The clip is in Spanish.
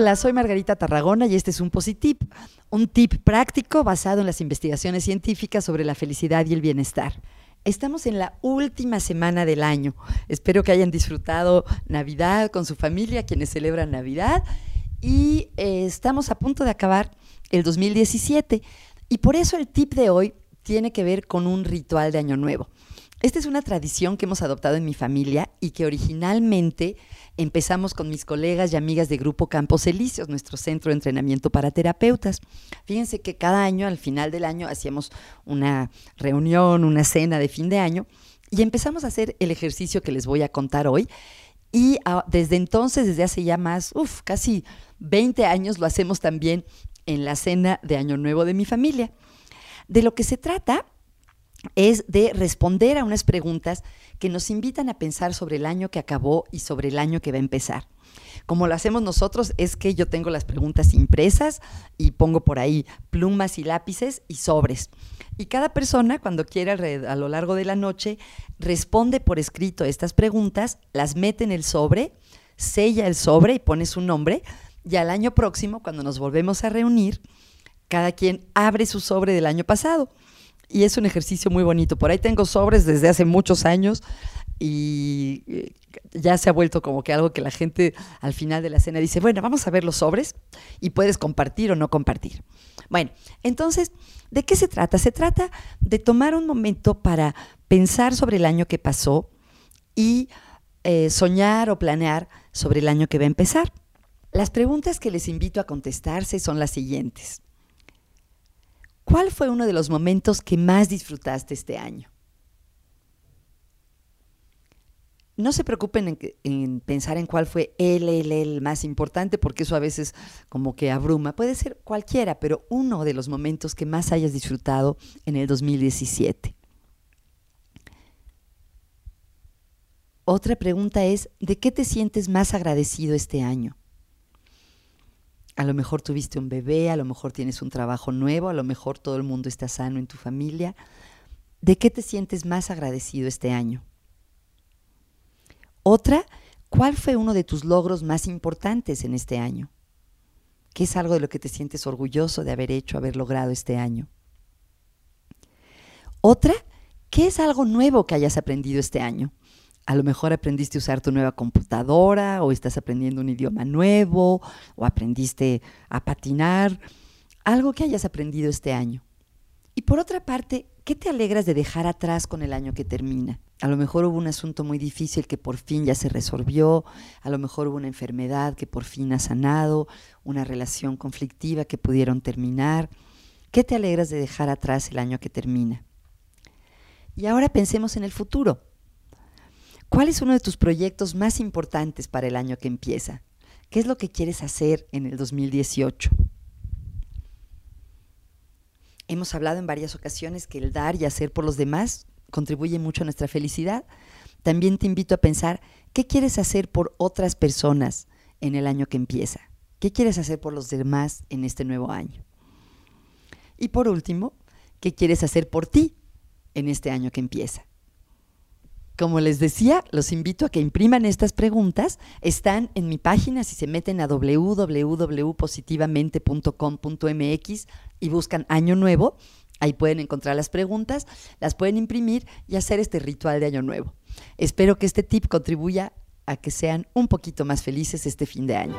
Hola, soy Margarita Tarragona y este es un Positip, un tip práctico basado en las investigaciones científicas sobre la felicidad y el bienestar. Estamos en la última semana del año. Espero que hayan disfrutado Navidad con su familia, quienes celebran Navidad, y eh, estamos a punto de acabar el 2017. Y por eso el tip de hoy tiene que ver con un ritual de Año Nuevo. Esta es una tradición que hemos adoptado en mi familia y que originalmente empezamos con mis colegas y amigas de Grupo Campos Elíseos, nuestro centro de entrenamiento para terapeutas. Fíjense que cada año, al final del año, hacíamos una reunión, una cena de fin de año y empezamos a hacer el ejercicio que les voy a contar hoy. Y ah, desde entonces, desde hace ya más, uff, casi 20 años, lo hacemos también en la cena de Año Nuevo de mi familia. De lo que se trata es de responder a unas preguntas que nos invitan a pensar sobre el año que acabó y sobre el año que va a empezar. Como lo hacemos nosotros es que yo tengo las preguntas impresas y pongo por ahí plumas y lápices y sobres. Y cada persona, cuando quiera a lo largo de la noche, responde por escrito estas preguntas, las mete en el sobre, sella el sobre y pone su nombre. Y al año próximo, cuando nos volvemos a reunir, cada quien abre su sobre del año pasado y es un ejercicio muy bonito. Por ahí tengo sobres desde hace muchos años y eh, ya se ha vuelto como que algo que la gente al final de la cena dice, bueno, vamos a ver los sobres y puedes compartir o no compartir. Bueno, entonces, ¿de qué se trata? Se trata de tomar un momento para pensar sobre el año que pasó y eh, soñar o planear sobre el año que va a empezar. Las preguntas que les invito a contestarse son las siguientes. ¿Cuál fue uno de los momentos que más disfrutaste este año? No se preocupen en, pensar en cuál fue el, el, el más importante, porque eso a veces como que abruma. Puede ser cualquiera, pero uno de los momentos que más hayas disfrutado en el 2017. Otra pregunta es, ¿de qué te sientes más agradecido este año? A lo mejor tuviste un bebé, a lo mejor tienes un trabajo nuevo, a lo mejor todo el mundo está sano en tu familia. ¿De qué te sientes más agradecido este año? Otra, ¿cuál fue uno de tus logros más importantes en este año? ¿Qué es algo de lo que te sientes orgulloso de haber hecho, haber logrado este año? Otra, ¿qué es algo nuevo que hayas aprendido este año? A lo mejor aprendiste a usar tu nueva computadora o estás aprendiendo un idioma nuevo o aprendiste a patinar, algo que hayas aprendido este año. Y por otra parte, ¿qué te alegras de dejar atrás con el año que termina? A lo mejor hubo un asunto muy difícil que por fin ya se resolvió, a lo mejor hubo una enfermedad que por fin ha sanado, una relación conflictiva que pudieron terminar. ¿Qué te alegras de dejar atrás el año que termina? Y ahora pensemos en el futuro. ¿Cuál es uno de tus proyectos más importantes para el año que empieza? ¿Qué es lo que quieres hacer en el 2018? Hemos hablado en varias ocasiones que el dar y hacer por los demás contribuye mucho a nuestra felicidad. También te invito a pensar qué quieres hacer por otras personas en el año que empieza. ¿Qué quieres hacer por los demás en este nuevo año? Y por último, ¿qué quieres hacer por ti en este año que empieza? Como les decía, los invito a que impriman estas preguntas. Están en mi página, si se meten a www.positivamente.com.mx y buscan Año Nuevo, ahí pueden encontrar las preguntas, las pueden imprimir y hacer este ritual de Año Nuevo. Espero que este tip contribuya a que sean un poquito más felices este fin de año.